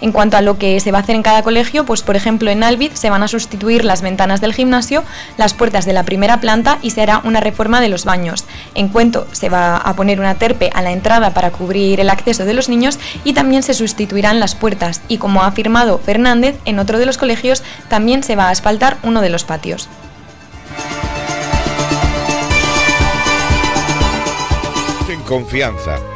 En cuanto a lo que se va a hacer en cada colegio, pues por ejemplo en Alvid se van a sustituir las ventanas del gimnasio, las puertas de la primera planta y se hará una reforma de los baños. En Cuento se va a poner una terpe a la entrada para cubrir el acceso de los niños y también se sustituirán las puertas y como ha afirmado Fernández, en otro de los colegios también se va a asfaltar uno de los patios. confianza.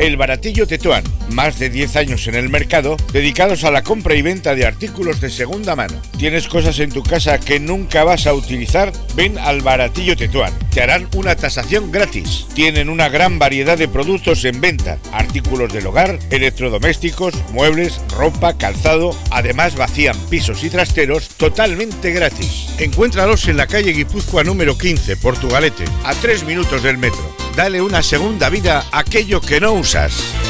El Baratillo Tetuán, más de 10 años en el mercado, dedicados a la compra y venta de artículos de segunda mano. ¿Tienes cosas en tu casa que nunca vas a utilizar? Ven al Baratillo Tetuán. Te harán una tasación gratis. Tienen una gran variedad de productos en venta, artículos del hogar, electrodomésticos, muebles, ropa, calzado. Además vacían pisos y trasteros totalmente gratis. Encuéntralos en la calle Guipúzcoa número 15, Portugalete, a 3 minutos del metro. Dale una segunda vida a aquello que no usas.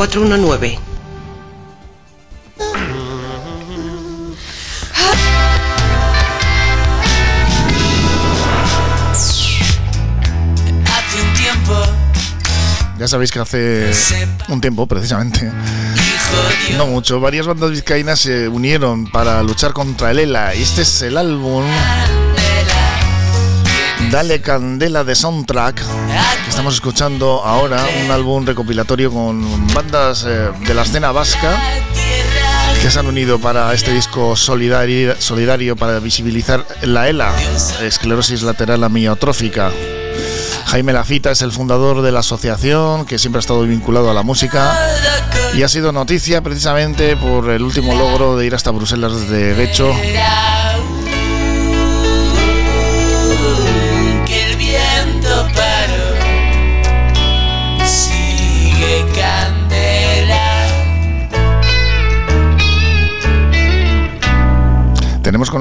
419. Hace un tiempo. Ya sabéis que hace un tiempo, precisamente, no mucho, varias bandas vizcaínas se unieron para luchar contra el ELA. Y este es el álbum Dale Candela de Soundtrack, estamos escuchando ahora, un álbum recopilatorio con bandas eh, de la escena vasca que se han unido para este disco solidario, solidario para visibilizar la ELA, esclerosis lateral amiotrófica. Jaime Lafita es el fundador de la asociación que siempre ha estado vinculado a la música y ha sido noticia precisamente por el último logro de ir hasta Bruselas de Guecho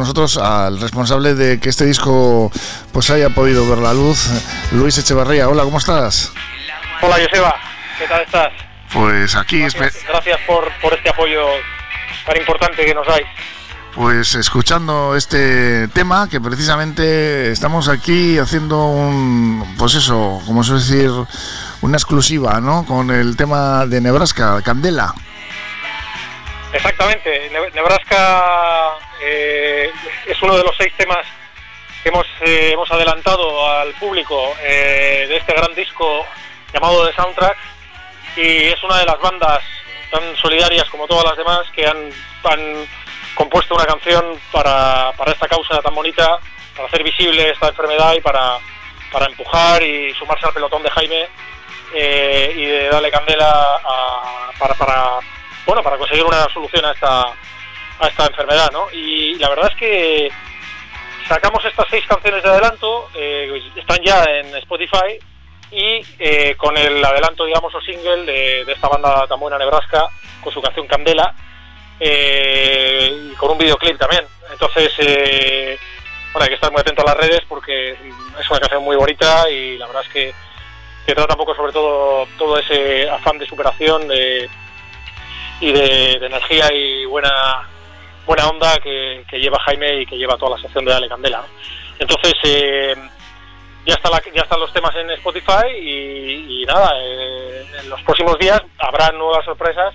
con nosotros al responsable de que este disco pues haya podido ver la luz, Luis Echevarría. Hola, ¿cómo estás? Hola, Joseba. ¿Qué tal estás? Pues aquí... Gracias, gracias por, por este apoyo tan importante que nos dais. Pues escuchando este tema, que precisamente estamos aquí haciendo un, pues eso, como suele decir, una exclusiva, ¿no? Con el tema de Nebraska, Candela. Exactamente, Nebraska eh, es uno de los seis temas que hemos, eh, hemos adelantado al público eh, de este gran disco llamado The Soundtrack. Y es una de las bandas tan solidarias como todas las demás que han, han compuesto una canción para, para, esta causa tan bonita, para hacer visible esta enfermedad y para, para empujar y sumarse al pelotón de Jaime eh, y de darle candela para, para, bueno, para conseguir una solución a esta, a esta enfermedad. ¿no? Y la verdad es que sacamos estas seis canciones de adelanto, eh, están ya en Spotify y eh, con el adelanto, digamos, o single de, esta banda tan buena Nebraska, con su canción Candela, eh, y con un videoclip también. Entonces, eh, bueno, hay que estar muy atento a las redes porque es una canción muy bonita y la verdad es que, que trata un poco sobre todo todo ese afán de superación de, y de, energía y buena buena onda que, que, lleva Jaime y que lleva toda la sección de Dale Candela. Entonces, eh, ya, está la, ya están los temas en Spotify y, y nada, eh, en los próximos días habrá nuevas sorpresas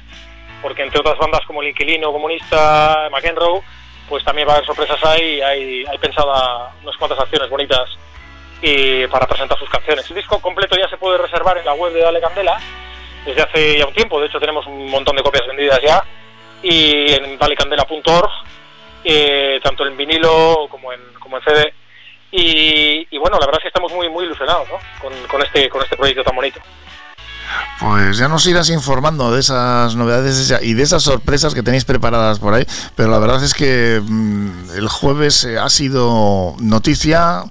porque entre otras bandas como el Inquilino Comunista, McEnroe, pues también va a haber sorpresas ahí, hay, hay pensada unas cuantas acciones bonitas y para presentar sus canciones. El disco completo ya se puede reservar en la web de Dale Candela desde hace ya un tiempo, de hecho tenemos un montón de copias vendidas ya y en dalecandela.org, eh, tanto en vinilo como en, como en CD. Y, y, bueno, la verdad es que estamos muy muy ilusionados ¿no? con, con, este, con este proyecto tan bonito. Pues ya nos irás informando de esas novedades y de esas sorpresas que tenéis preparadas por ahí, pero la verdad es que mmm, el jueves eh, ha sido noticia,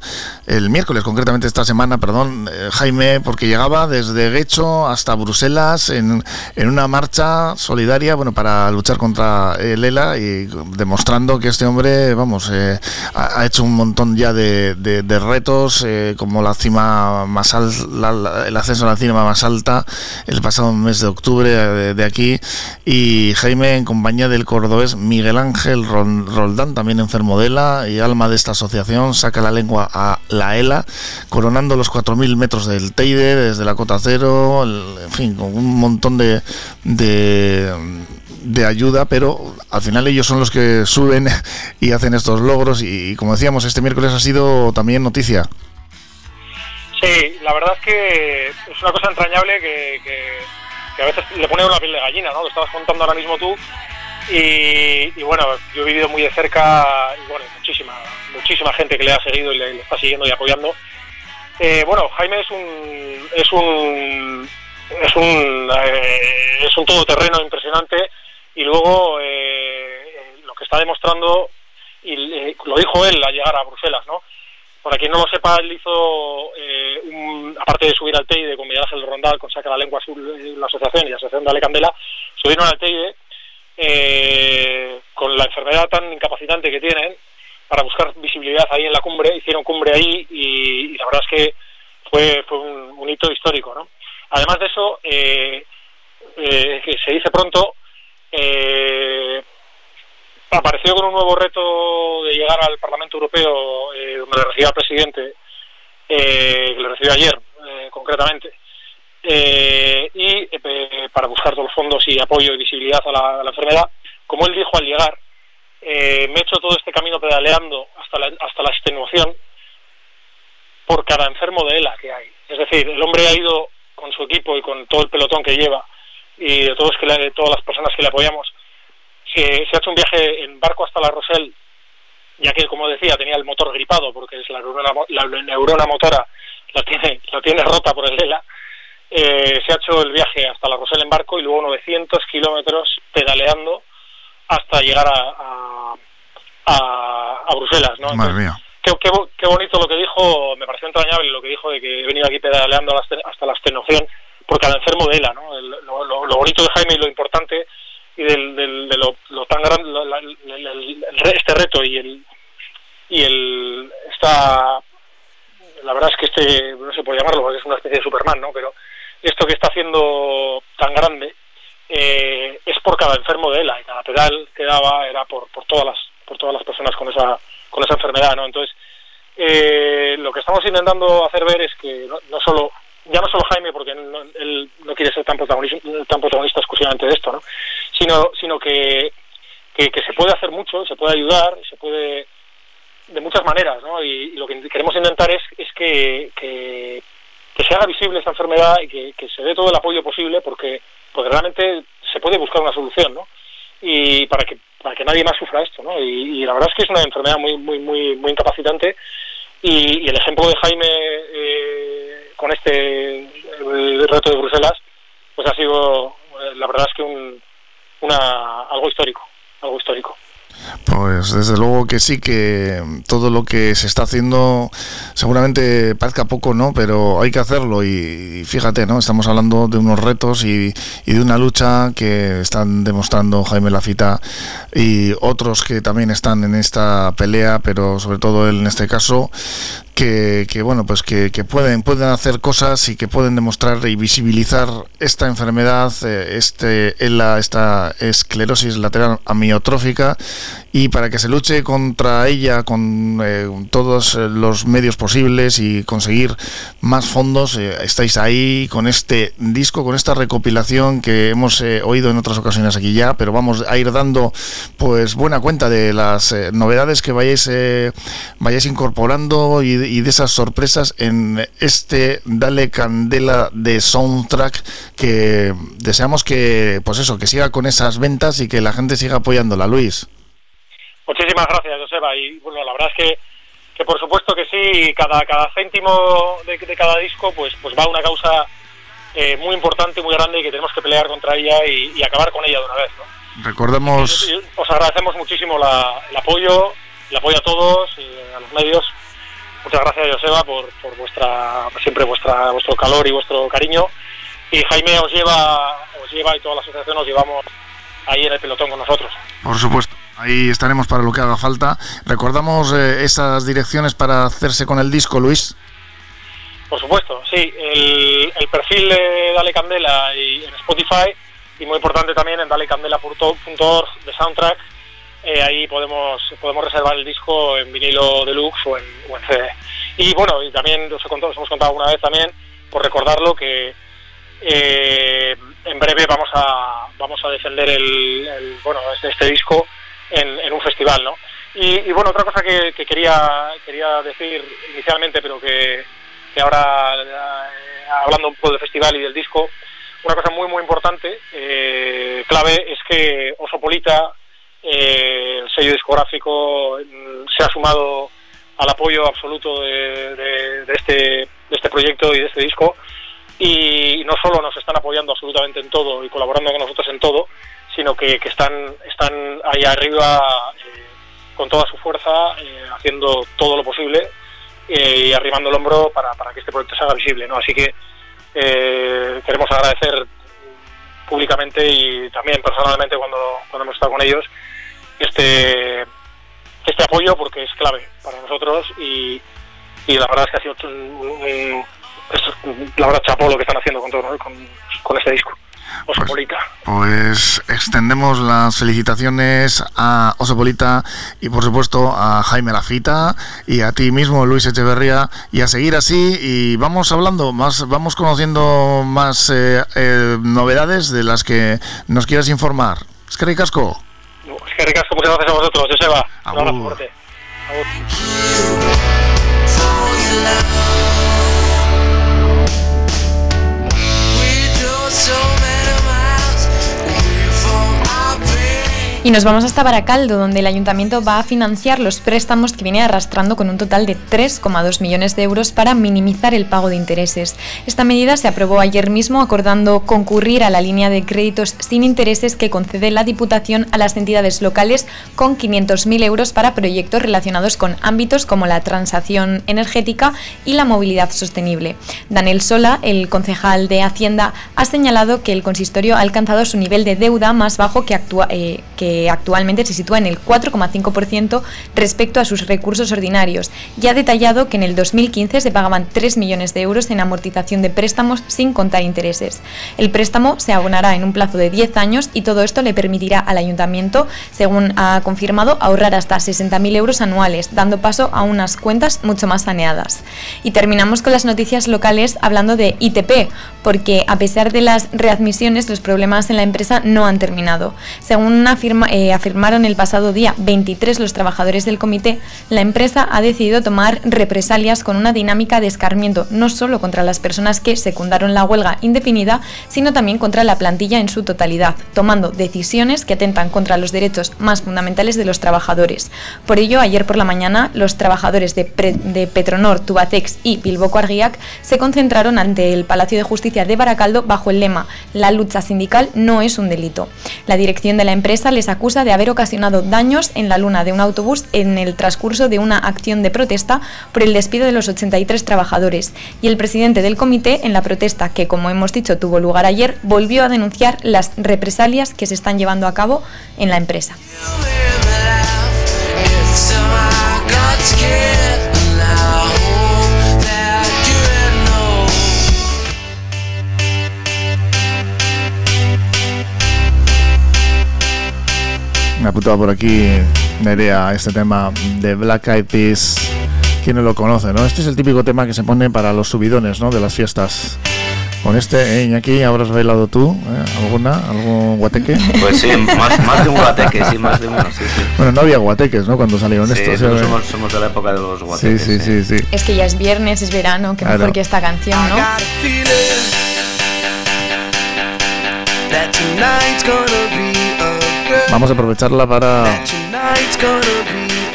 el miércoles concretamente esta semana, perdón, eh, Jaime, porque llegaba desde Guecho hasta Bruselas en, en, una marcha solidaria, bueno, para luchar contra el ELA y demostrando que este hombre, vamos, eh, ha, hecho un montón ya de, de, de retos, eh, como la cima más alta, el ascenso a la cima más alta, el pasado mes de octubre de, de, aquí y Jaime en compañía del cordobés Miguel Ángel Roldán, también enfermo de ELA y alma de esta asociación, saca la lengua a la ELA, coronando los 4.000 metros del Teide desde la cota cero, en fin, con un montón de, de de ayuda, pero al final ellos son los que suben y hacen estos logros y como decíamos, este miércoles ha sido también noticia. Sí, la verdad es que es una cosa entrañable que, a veces le pone una piel de gallina, ¿no? Lo estabas contando ahora mismo tú. Y, bueno, yo he vivido muy de cerca, y bueno, muchísima, muchísima gente que le ha seguido y le, le está siguiendo y apoyando. Eh, bueno, Jaime es un es un es un eh, es un todoterreno impresionante y luego eh, lo que está demostrando y eh, lo dijo él al llegar a Bruselas, ¿no? Para quien no lo sepa, él hizo, eh, un, aparte de subir al Teide con Miguel Rondal, con Saca la Lengua Azul, la asociación y la asociación de Ale Candela, subieron al Teide eh, con la enfermedad tan incapacitante que tienen para buscar visibilidad ahí en la cumbre, hicieron cumbre ahí y, la verdad es que fue, fue un, hito histórico, ¿no? Además de eso, eh, eh, que se dice pronto, eh, apareció con un nuevo reto de llegar al Parlamento Europeo, eh, donde le recibió al presidente, eh, que le recibió ayer eh, concretamente, eh, y eh, para buscar todos los fondos y apoyo y visibilidad a la, enfermedad. Como él dijo al llegar, eh, me he hecho todo este camino pedaleando hasta la, hasta la extenuación por cada enfermo de ELA que hay. Es decir, el hombre ha ido con su equipo y con todo el pelotón que lleva y de, todos que le, de todas las personas que le apoyamos se, se ha hecho un viaje en barco hasta la Rosell, ya que, como decía, tenía el motor gripado, porque es la neurona, la neurona motora la tiene, la tiene rota por el ELA. Eh, se ha hecho el viaje hasta la Rosell en barco y luego 900 kilómetros pedaleando hasta llegar a, a, a, a Bruselas. ¿no? Madre mía. Qué, qué, qué, bonito lo que dijo, me pareció entrañable lo que dijo de que he venido aquí pedaleando hasta la estenoción por cada enfermo de ELA. ¿no? El, lo, lo, lo bonito de Jaime y lo importante y del, del, de lo, tan grande este reto y el y el esta la verdad es que este no se puede llamarlo porque es una especie de Superman no pero esto que está haciendo tan grande eh, es por cada enfermo de ELA y cada pedal que daba era por, por todas las por todas las personas con esa con esa enfermedad, ¿no? Entonces eh, lo que estamos intentando hacer ver es que no, solo ya no solo Jaime porque él no quiere ser tan protagonista, tan protagonista exclusivamente de esto, ¿no? Sino sino que, que, se puede hacer mucho, se puede ayudar, se puede de muchas maneras, ¿no? Y, lo que queremos intentar es, es que, que, se haga visible esta enfermedad y que, que se dé todo el apoyo posible porque porque realmente se puede buscar una solución, ¿no? Y para que para que nadie más sufra esto, ¿no? Y, la verdad es que es una enfermedad muy muy muy muy incapacitante y, el ejemplo de Jaime eh, con este reto de Bruselas, pues ha sido, eh, la verdad es que un, una algo histórico, algo histórico. Pues desde luego que sí, que todo lo que se está haciendo seguramente parezca poco, ¿no? Pero hay que hacerlo y, fíjate, ¿no? Estamos hablando de unos retos y, y, de una lucha que están demostrando Jaime Lafita y otros que también están en esta pelea, pero sobre todo él en este caso, que, bueno pues que, pueden pueden hacer cosas y que pueden demostrar y visibilizar esta enfermedad eh, este esta esclerosis lateral amiotrófica y para que se luche contra ella con eh, todos los medios posibles y conseguir más fondos eh, estáis ahí con este disco con esta recopilación que hemos oído en otras ocasiones aquí ya pero vamos a ir dando pues buena cuenta de las novedades que vayáis vayáis incorporando y y de esas sorpresas en este Dale Candela de soundtrack que deseamos que, pues eso, que siga con esas ventas y que la gente siga apoyándola, Luis. Muchísimas gracias, Joseba. Y bueno, la verdad es que, que por supuesto que sí, cada, cada céntimo de, cada disco pues, pues va a una causa eh, muy importante, muy grande y que tenemos que pelear contra ella y, acabar con ella de una vez. ¿no? Recordemos. Os agradecemos muchísimo el apoyo, el apoyo a todos, y a los medios Muchas gracias, Joseba, por, por vuestra siempre vuestra vuestro calor y vuestro cariño. Y Jaime os lleva, os lleva y toda la asociación nos llevamos ahí en el pelotón con nosotros. Por supuesto. Ahí estaremos para lo que haga falta. Recordamos eh, esas direcciones para hacerse con el disco, Luis. Por supuesto, sí. El, perfil de Dale Candela y en Spotify y muy importante también en dalecandela.org de Soundtrack eh, ahí podemos podemos reservar el disco en vinilo deluxe o en, o en CD. Y bueno, y también os, hemos contado alguna vez también, por recordarlo, que eh, en breve vamos a vamos a defender el, bueno este, este disco en, un festival, ¿no? Y, bueno, otra cosa que, quería quería decir inicialmente, pero que, que ahora eh, hablando un poco del festival y del disco, una cosa muy muy importante, clave, es que Osopolita eh, el sello discográfico mm, se ha sumado al apoyo absoluto de, este, de este proyecto y de este disco y no solo nos están apoyando absolutamente en todo y colaborando con nosotros en todo, sino que, están, están ahí arriba eh, con toda su fuerza eh, haciendo todo lo posible y arrimando el hombro para, que este proyecto se haga visible. ¿no? Así que queremos agradecer públicamente y también personalmente cuando, cuando hemos estado con ellos este este apoyo porque es clave para nosotros y, y la verdad es que ha sido un, la verdad chapó lo que están haciendo con, todo, con, este disco. Osopolita. Pues, pues, extendemos las felicitaciones a Osopolita y por supuesto a Jaime Lafita y a ti mismo Luis Echeverría y a seguir así y vamos hablando más, vamos conociendo más eh, eh, novedades de las que nos quieras informar. Es que ricasco. Es que ricasco, muchas gracias a vosotros, Joseba. Un abrazo fuerte. Y nos vamos hasta Baracaldo, donde el ayuntamiento va a financiar los préstamos que viene arrastrando con un total de 3,2 millones de euros para minimizar el pago de intereses. Esta medida se aprobó ayer mismo acordando concurrir a la línea de créditos sin intereses que concede la Diputación a las entidades locales con 500.000 euros para proyectos relacionados con ámbitos como la transacción energética y la movilidad sostenible. Daniel Sola, el concejal de Hacienda, ha señalado que el consistorio ha alcanzado su nivel de deuda más bajo que, actúa, eh, que eh, actualmente se sitúa en el 4,5% respecto a sus recursos ordinarios y ha detallado que en el 2015 se pagaban 3 millones de euros en amortización de préstamos sin contar intereses. El préstamo se abonará en un plazo de 10 años y todo esto le permitirá al ayuntamiento, según ha confirmado, ahorrar hasta 60.000 euros anuales, dando paso a unas cuentas mucho más saneadas. Y terminamos con las noticias locales hablando de ITP, porque a pesar de las readmisiones, los problemas en la empresa no han terminado. Según eh, afirmaron el pasado día 23 los trabajadores del comité, la empresa ha decidido tomar represalias con una dinámica de escarmiento no solo contra las personas que secundaron la huelga indefinida, sino también contra la plantilla en su totalidad, tomando decisiones que atentan contra los derechos más fundamentales de los trabajadores. Por ello, ayer por la mañana, los trabajadores de, Petronor, Tubacex y Bilbo Argiac se concentraron ante el Palacio de Justicia de Baracaldo bajo el lema La lucha sindical no es un delito. La dirección de la empresa les acusa de haber ocasionado daños en la luna de un autobús en el transcurso de una acción de protesta por el despido de los 83 trabajadores y el presidente del comité, en la protesta que, como hemos dicho, tuvo lugar ayer, volvió a denunciar las represalias que se están llevando a cabo en la empresa. Me ha apuntado por aquí Nerea este tema de Black Eyed Peas ¿Quién no lo conoce, no? Este es el típico tema que se pone para los subidones, ¿no? De las fiestas. Con este, ¿eh, Iñaki, habrás bailado tú ¿eh? alguna, algún guateque. Pues sí, más, de un guateque, sí, más de uno, sí, sí. Bueno, no había guateques, ¿no? Cuando salieron estos. Sí, somos, somos, de la época de los guateques. Sí, sí, sí, sí. Es que ya es viernes, es verano, qué mejor que esta canción, ¿no? Vamos a aprovecharla para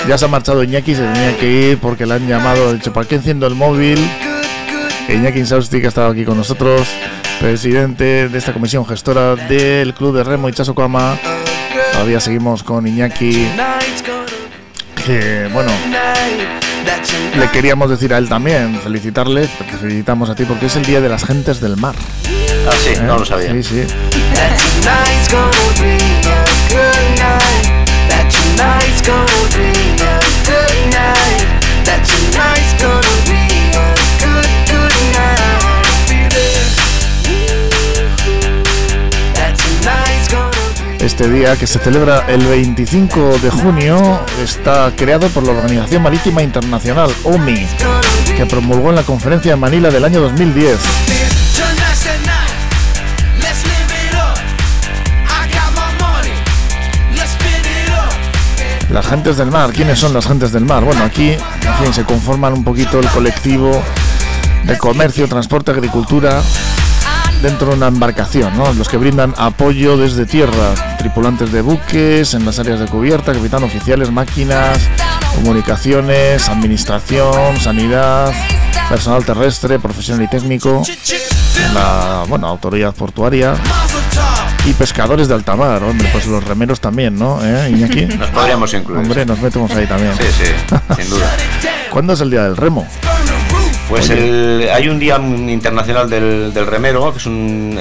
ya se ha marchado Iñaki, se tenía que ir porque le han llamado, ha dicho, ¿para qué enciendo el móvil? Iñaki Insausti, que ha estado aquí con nosotros, presidente de esta comisión gestora del Club de Remo Ichaso Kama. Todavía seguimos con Iñaki, que bueno, le queríamos decir a él también, felicitarle, te felicitamos a ti porque es el Día de las Gentes del Mar. Ah, sí, no lo sabía. Sí, sí. Este día, que se celebra el 25 de junio, está creado por la Organización Marítima Internacional, OMI, que promulgó en la conferencia de Manila del año 2010. Las gentes del mar, ¿quiénes son las gentes del mar? Bueno, aquí se conforman un poquito el colectivo de comercio, transporte, agricultura dentro de una embarcación, ¿no? Los que brindan apoyo desde tierra, tripulantes de buques, en las áreas de cubierta, capitán oficiales, máquinas, comunicaciones, administración, sanidad, personal terrestre, profesional y técnico, la bueno, autoridad portuaria, y pescadores de alta mar, hombre, pues los remeros también, ¿no? ¿Eh, Iñaki? Nos podríamos incluir. Hombre, nos metemos ahí también. Sí, sí, sin duda. ¿Cuándo es el día del remo? Pues el, hay un día internacional del, remero, que es un...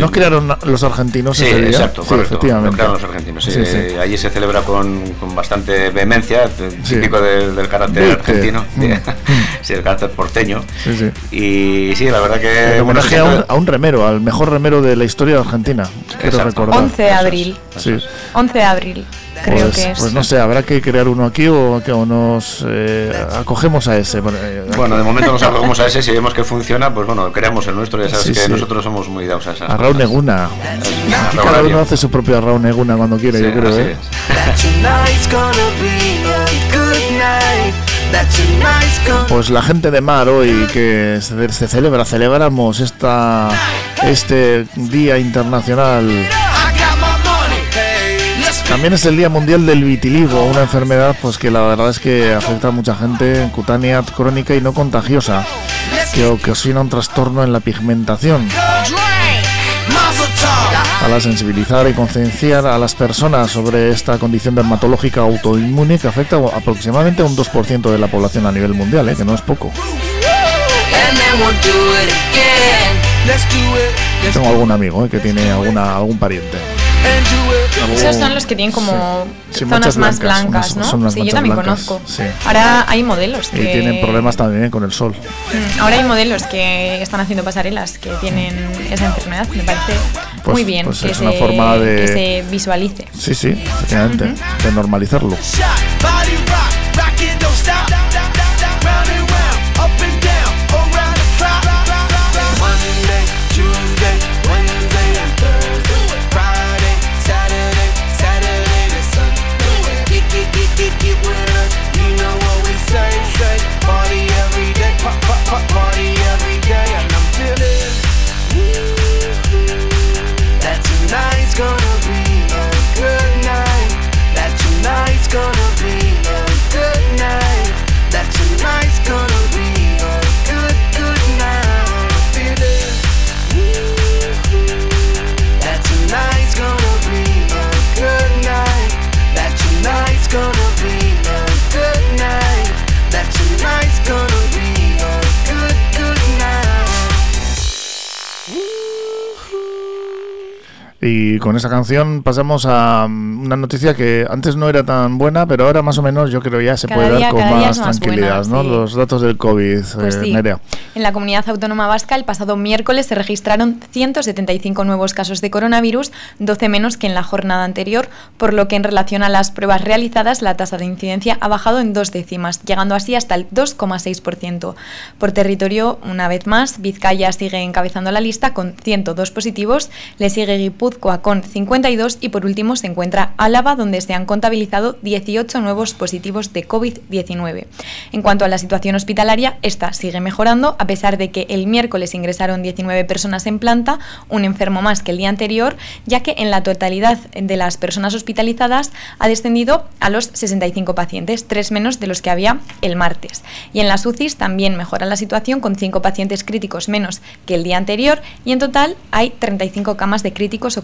¿No crearon los argentinos sí, ese día? Exacto, sí, efectivamente. Lo crearon los argentinos. Sí, allí se celebra con, con bastante vehemencia, típico del, carácter argentino, mm. Sí, el carácter porteño. Y sí, la verdad que... homenaje a, un, a, un, remero, al mejor remero de la historia de Argentina, quiero recordar. 11 de abril. Sí. 11 de abril creo pues, que es. Pues no sé, habrá que crear uno aquí o, o nos eh, acogemos a ese. Eh, bueno, de momento nos acogemos a ese, si vemos que funciona, pues bueno, creamos el nuestro, ya sabes que nosotros somos muy dados a esa. A Raúl Neguna. Cada uno hace su propio Raúl Neguna cuando quiere, yo creo. ¿eh? Pues la gente de mar hoy que se, celebra, celebramos esta, este Día Internacional también es el Día Mundial del Vitiligo, una enfermedad pues que la verdad es que afecta a mucha gente, cutánea, crónica y no contagiosa, que ocasiona un trastorno en la pigmentación. Para sensibilizar y concienciar a las personas sobre esta condición dermatológica autoinmune que afecta aproximadamente a un 2% de la población a nivel mundial, ¿eh? que no es poco. Tengo algún amigo ¿eh? que tiene alguna, algún pariente. Esos son los que tienen como Sí, zonas más blancas, unas- ¿no? son unas sí, yo también blancas, conozco. sí. Ahora hay modelos Y que tienen problemas también con el sol. Mm, Ahora hay modelos que están haciendo pasarelas que tienen esa enfermedad. Me parece Pues- muy bien pues que, es se, una forma de- que se visualice. Sí, sí, efectivamente, de normalizarlo. Body Y con esa canción pasamos a mm, una noticia que antes no era tan buena, pero ahora más o menos yo creo ya se Cada puede día- dar con más más tranquilidad, buena, ¿no? sí. Los datos del COVID, Pues eh, sí. Nerea. En la comunidad autónoma vasca, el pasado miércoles se registraron 175 nuevos casos de coronavirus, 12 menos que en la jornada anterior, por lo que en relación a las pruebas realizadas, la tasa de incidencia ha bajado en dos décimas, llegando así hasta el 2,6%. Por territorio, una vez más, Vizcaya sigue encabezando la lista con 102 positivos, le sigue Guipúzcoa con 52 y por último se encuentra Álava, donde se han contabilizado 18 nuevos positivos de COVID-19. En cuanto a la situación hospitalaria, esta sigue mejorando, a pesar de que el miércoles ingresaron 19 personas en planta, un enfermo más que el día anterior, ya que en la totalidad de las personas hospitalizadas ha descendido a los 65 pacientes, tres menos de los que había el martes. Y en las UCIs también mejora la situación con 5 pacientes críticos menos que el día anterior y en total hay 35 camas de críticos ocupadas.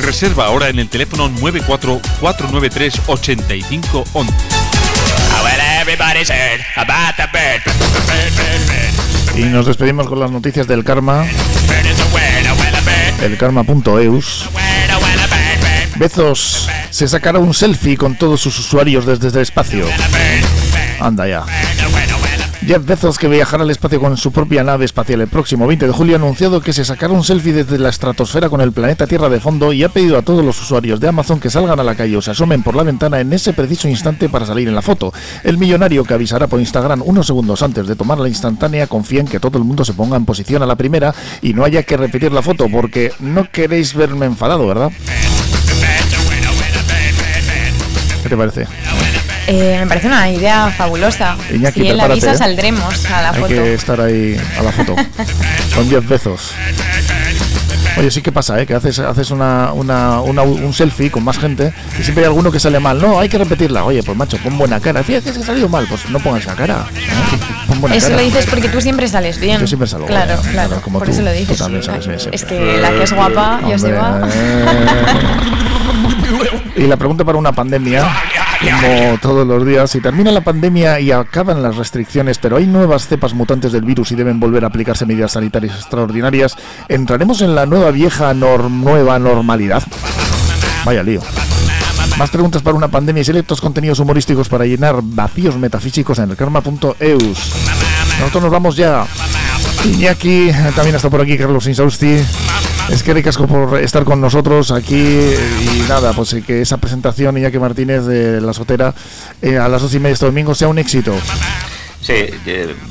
Reserva ahora en el teléfono 944938511. Y nos despedimos con las noticias del karma. El karma.eus. Bezos se sacará un selfie con todos sus usuarios desde el espacio. Anda ya. Jeff Bezos, que viajará al espacio con su propia nave espacial el próximo 20 de julio, ha anunciado que se sacará un selfie desde la estratosfera con el planeta Tierra de fondo y ha pedido a todos los usuarios de Amazon que salgan a la calle o se asomen por la ventana en ese preciso instante para salir en la foto. El millonario que avisará por Instagram unos segundos antes de tomar la instantánea confía en que todo el mundo se ponga en posición a la primera y no haya que repetir la foto porque no queréis verme enfadado, ¿verdad? ¿Qué te parece? Eh, me parece una idea fabulosa. Iñaki, si él avisa, ¿eh? saldremos a la Hay foto. que estar ahí a la foto. con 10 Bezos. Oye, sí que pasa, ¿eh? Que haces, haces una, una, una- un selfie con más gente y siempre hay alguno que sale mal. No, hay que repetirla. Oye, pues macho, pon buena cara. Fíjate que ha salido mal. Pues no pongas la cara. ¿eh? Pon buena Eso cara. lo dices porque tú siempre sales bien. Yo siempre salgo Claro, bien, claro. como por tú. eso lo Tú dices. también sí. sales bien es que la que es guapa ya se va. Y la pregunta para una pandemia, como todos los días, si termina la pandemia y acaban las restricciones, pero hay nuevas cepas mutantes del virus y deben volver a aplicarse medidas sanitarias extraordinarias, ¿entraremos en la nueva vieja nueva normalidad? Vaya lío. Más preguntas para una pandemia y selectos contenidos humorísticos para llenar vacíos metafísicos en el karma.eus. Nosotros nos vamos ya. Iñaki, también está por aquí Carlos Insausti. Es que ricasco por estar con nosotros aquí y nada, pues eh, que esa presentación Iñaki Martínez de La Sotera eh, a las dos y media este domingo sea un éxito. Sí,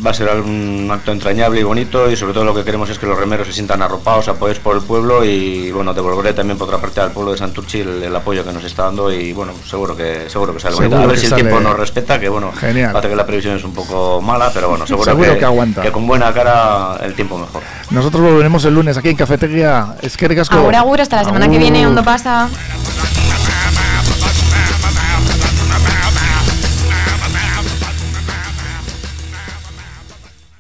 va a ser un acto entrañable y bonito y sobre todo lo que queremos es que los remeros se sientan arropados, apoyados por el pueblo y bueno, devolveré también por otra parte al pueblo de Santurchi el, el apoyo que nos está dando y bueno, seguro que seguro que sale bonito. A ver que si el tiempo nos respeta, que bueno, Genial. parece que la previsión es un poco mala, pero bueno, seguro, Seguro que aguanta. con buena cara el tiempo mejor. Nosotros volveremos el lunes aquí en Cafetería. Es que ricasco. Ahora, ahora, hasta la semana que viene, ¿dónde pasa?